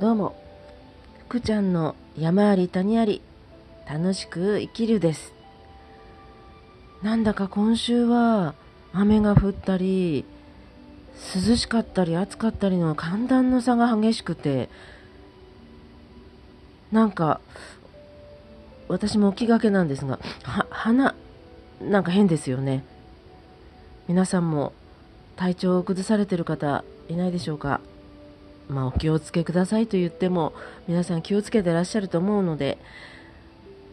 どうも。福ちゃんの山あり谷あり楽しく生きるです。なんだか今週は雨が降ったり涼しかったり暑かったりの寒暖の差が激しくてなんか私も気がけなんですがは鼻なんか変ですよね。皆さんも体調を崩されてる方いないでしょうか？まあ、お気をつけくださいと言っても皆さん気をつけてらっしゃると思うので、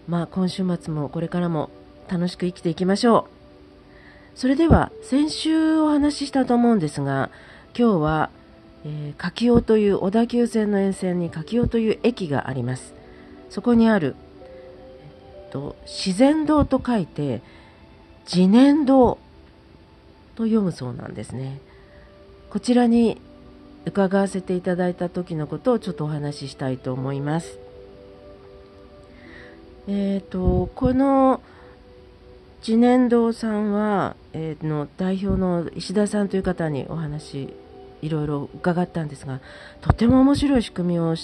まあ、今週末もこれからも楽しく生きていきましょう。それでは先週お話ししたと思うんですが今日は、えー、柿尾という小田急線の沿線に柿尾という駅があります。そこにある、えっと、自然堂と書いて自然堂と読むそうなんですね。こちらに伺わせていただいた時のことをちょっとお話ししたいと思います。えーと、この次年堂さんは、えー、の代表の石田さんという方にお話いろいろ伺ったんですがとても面白い仕組みを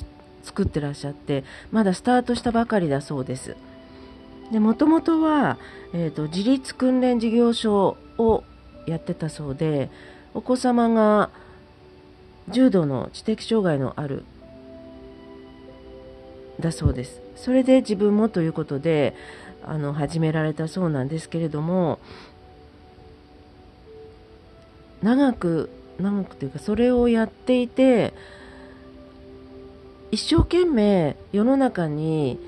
作ってらっしゃってまだスタートしたばかりだそうです。でもともとは、えーと自立訓練事業所をやってたそうでお子様が重度の知的障害のあるだそうです。それで自分もということであの始められたそうなんですけれども長く長くというかそれをやっていて一生懸命世の中に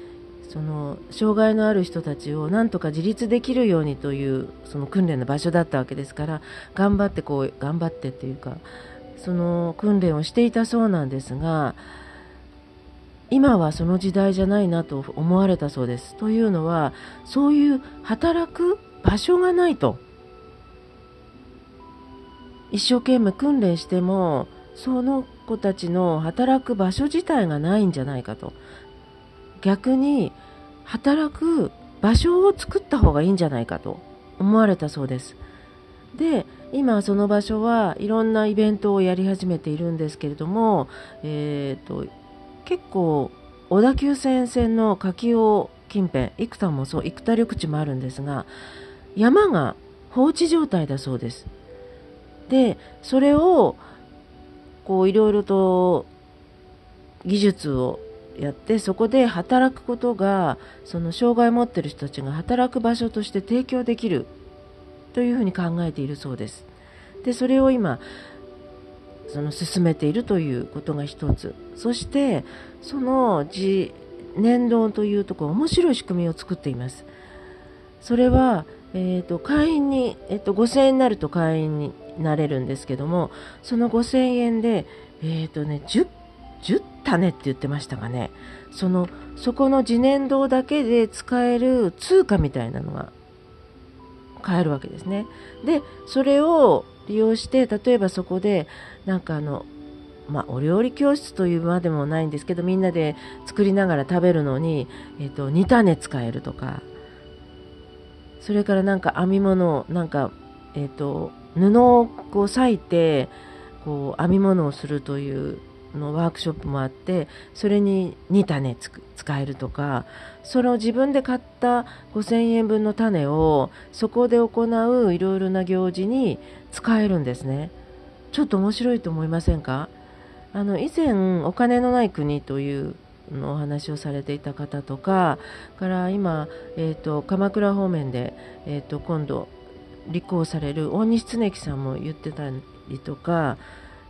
その障害のある人たちをなんとか自立できるようにというその訓練の場所だったわけですから頑張ってこう頑張ってっていうかその訓練をしていたそうなんですが今はその時代じゃないなと思われたそうです。というのはそういう働く場所がないと一生懸命訓練してもその子たちの働く場所自体がないんじゃないかと逆に働く場所を作った方がいいんじゃないかと思われたそうです。で今その場所はいろんなイベントをやり始めているんですけれども、えーと、結構小田急線線の柿尾近辺幾多もそう幾多緑地もあるんですが山が放置状態だそうです。でそれをこういろいろと技術をやってそこで働くことがその障害を持ってる人たちが働く場所として提供できるというふうに考えているそうです。でそれを今その進めているということが一つ。そしてその自年度というところ面白い仕組みを作っています。それは、えーと、会員に、えーと、5000円になると会員になれるんですけどもその5000円で、えーとね、10, 10種って言ってましたかね。そのそこの自年堂だけで使える通貨みたいなのが買えるわけですね。でそれを利用して例えばそこでなんかあのまあ、お料理教室というまでもないんですけどみんなで作りながら食べるのに、えーと、煮種使えるとかそれからなんか編み物なんか、えーと、と布をこう裂いてこう編み物をするというのワークショップもあってそれに2種使えるとかその自分で買った5000円分の種をそこで行ういろいろな行事に使えるんですね。ちょっと面白いと思いませんか？あの以前お金のない国というのお話をされていた方とかから今、えーと、鎌倉方面で、えーと、今度立候補される大西恒樹さんも言ってたりとか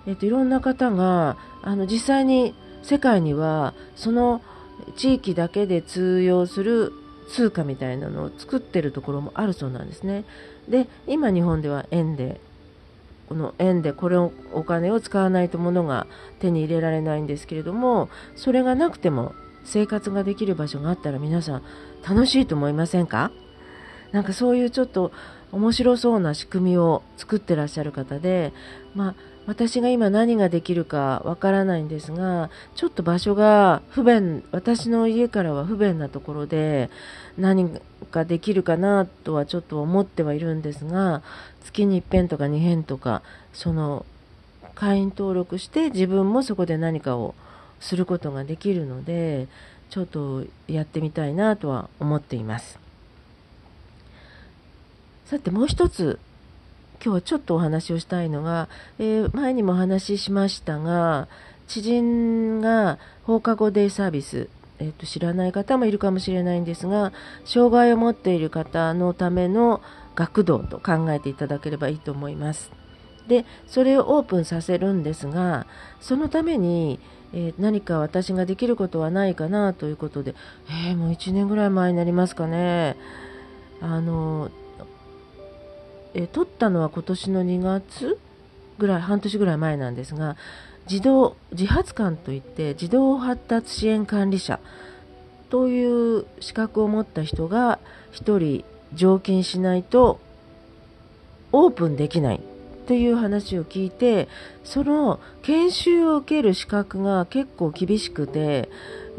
えーと、いろんな方があの実際に世界にはその地域だけで通用する通貨みたいなのを作ってるところもあるそうなんですね。で今日本では円でこの円でこれをお金を使わないと物が手に入れられないんですけれどもそれがなくても生活ができる場所があったら皆さん楽しいと思いませんか？なんかそういうちょっと面白そうな仕組みを作ってらっしゃる方で、まあ、私が今何ができるかわからないんですがちょっと場所が不便私の家からは不便なところで何かできるかなとはちょっと思ってはいるんですが月に1遍とか2遍とかその会員登録して自分もそこで何かをすることができるのでちょっとやってみたいなとは思っています。さてもう一つ今日はちょっとお話をしたいのが、えー、前にもお話ししましたが知人が放課後デイサービス、えーと、知らない方もいるかもしれないんですが障害を持っている方のための学童と考えていただければいいと思います。でそれをオープンさせるんですがそのために、えー、何か私ができることはないかなということで、えー、もう1年ぐらい前になりますかねあの、えー、取ったのは今年の2月ぐらい半年ぐらい前なんですが児童自発官といって児童発達支援管理者という資格を持った人が1人常勤しないとオープンできないという話を聞いてその研修を受ける資格が結構厳しくて、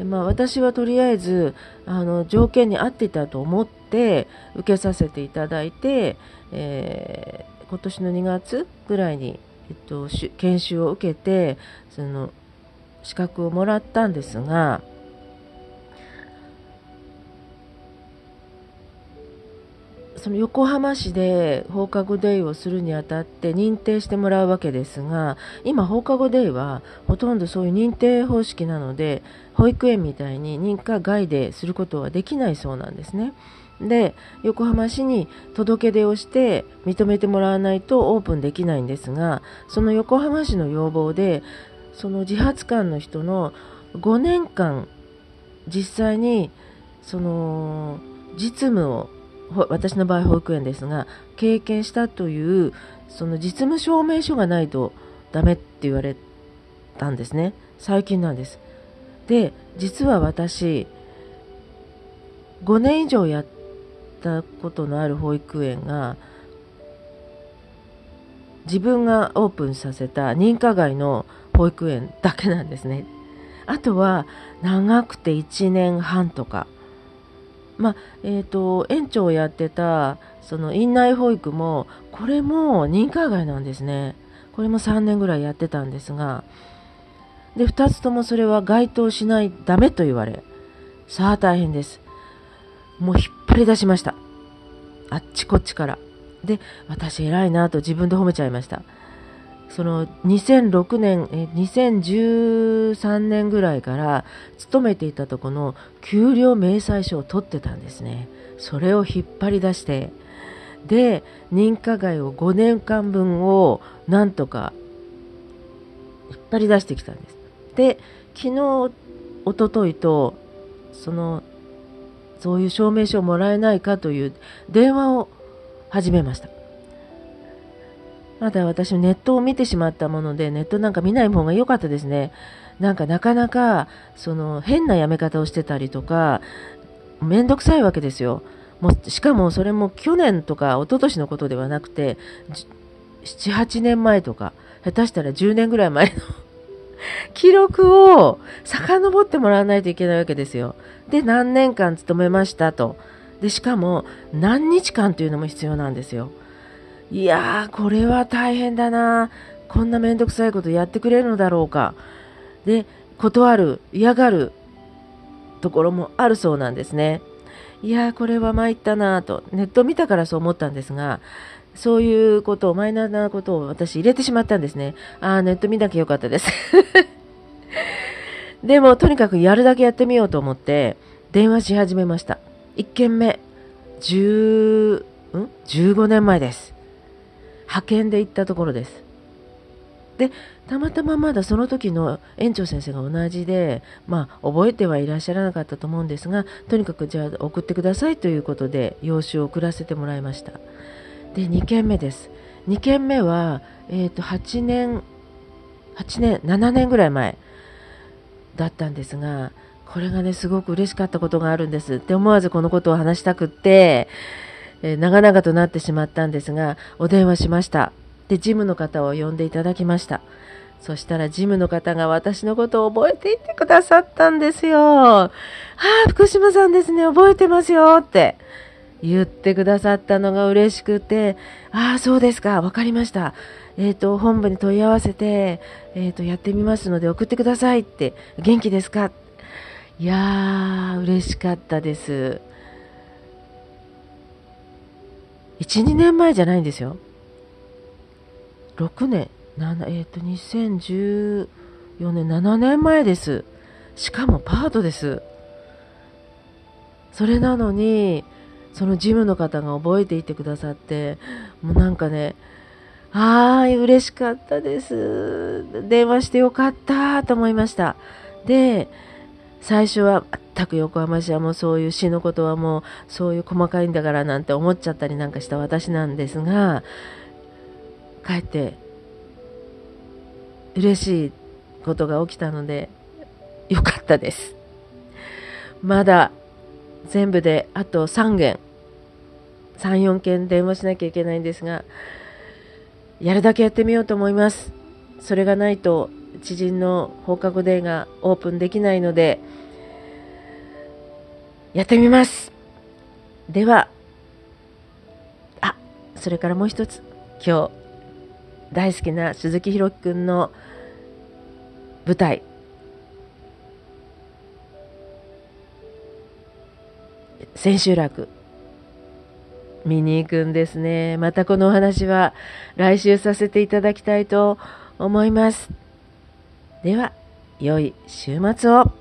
まあ、私はとりあえずあの条件に合っていたと思って受けさせていただいて、えー、今年の2月ぐらいに、えっと、研修を受けてその資格をもらったんですが。その横浜市で放課後デイをするにあたって認定してもらうわけですが今放課後デイはほとんどそういう認定方式なので保育園みたいに認可外ですることはできないそうなんですね。で横浜市に届け出をして認めてもらわないとオープンできないんですがその横浜市の要望でその自発官の人の5年間実際にその実務を私の場合保育園ですが経験したというその実務証明書がないとダメって言われたんですね。最近なんです。で実は私5年以上やったことのある保育園が自分がオープンさせた認可外の保育園だけなんですね。あとは長くて1年半とか。まあえーと、園長をやってたその院内保育もこれも認可外なんですね。これも3年ぐらいやってたんですが。で2つともそれは該当しないダメと言われさあ大変です。もう引っ張り出しました。あっちこっちから。で私偉いなと自分で褒めちゃいました。その2006年え2013年ぐらいから勤めていたとこの給料明細書を取ってたんですね。それを引っ張り出してで認可外を5年間分をなんとか引っ張り出してきたんです。で昨日おとといとそのそういう証明書をもらえないかという電話を始めましたまだ私ネットを見てしまったもので、ネットなんか見ない方が良かったですね。なんかなかなか、その変なやめ方をしてたりとか、めんどくさいわけですよ。もうしかもそれも去年とか一昨年のことではなくて、7、8年前とか、下手したら10年ぐらい前の 記録を遡ってもらわないといけないわけですよ。で、何年間勤めましたと。で、しかも何日間というのも必要なんですよ。いやー、これは大変だな。こんなめんどくさいことやってくれるのだろうか。で、断る、嫌がるところもあるそうなんですね。いやー、これは参ったなと、ネット見たからそう思ったんですが、そういうことを、マイナーなことを私入れてしまったんですね。ああ、ネット見なきゃよかったです。でも、とにかくやるだけやってみようと思って、電話し始めました。1件目、10、ん ?15 年前です。派遣で行ったところです。でたまたままだその時の園長先生が同じで、まあ、覚えてはいらっしゃらなかったと思うんですがとにかくじゃあ送ってくださいということで用紙を送らせてもらいましたで2件目です2件目は、えー、と8年8年7年ぐらい前だったんですがこれがねすごく嬉しかったことがあるんですで思わずこのことを話したくってえー、長々となってしまったんですが、お電話しました。で、ジムの方を呼んでいただきました。そしたらジムの方が私のことを覚えていてくださったんですよ。ああ、福島さんですね、覚えてますよって言ってくださったのが嬉しくて、ああ、そうですか、わかりました。えーと、本部に問い合わせて、えーと、やってみますので送ってくださいって元気ですか？いやー嬉しかったです。12年前じゃないんですよ。6年7えっ、ー、と2014年7年前です。しかもパートです。それなのにそのジムの方が覚えていてくださってもうなんかねああ嬉しかったです。電話してよかったと思いました。で最初は全く横浜市はもうそういう詩のことはもうそういう細かいんだからなんて思っちゃったりなんかした私なんですが帰って嬉しいことが起きたのでよかったです。まだ全部であと3件34件電話しなきゃいけないんですがやるだけやってみようと思います。それがないと知人の放課後デーがオープンできないのでやってみます。ではあそれからもう一つ。今日大好きな鈴木宏樹くんの舞台。千秋楽。見に行くんですね。またこのお話は来週させていただきたいと思います。では、良い週末を。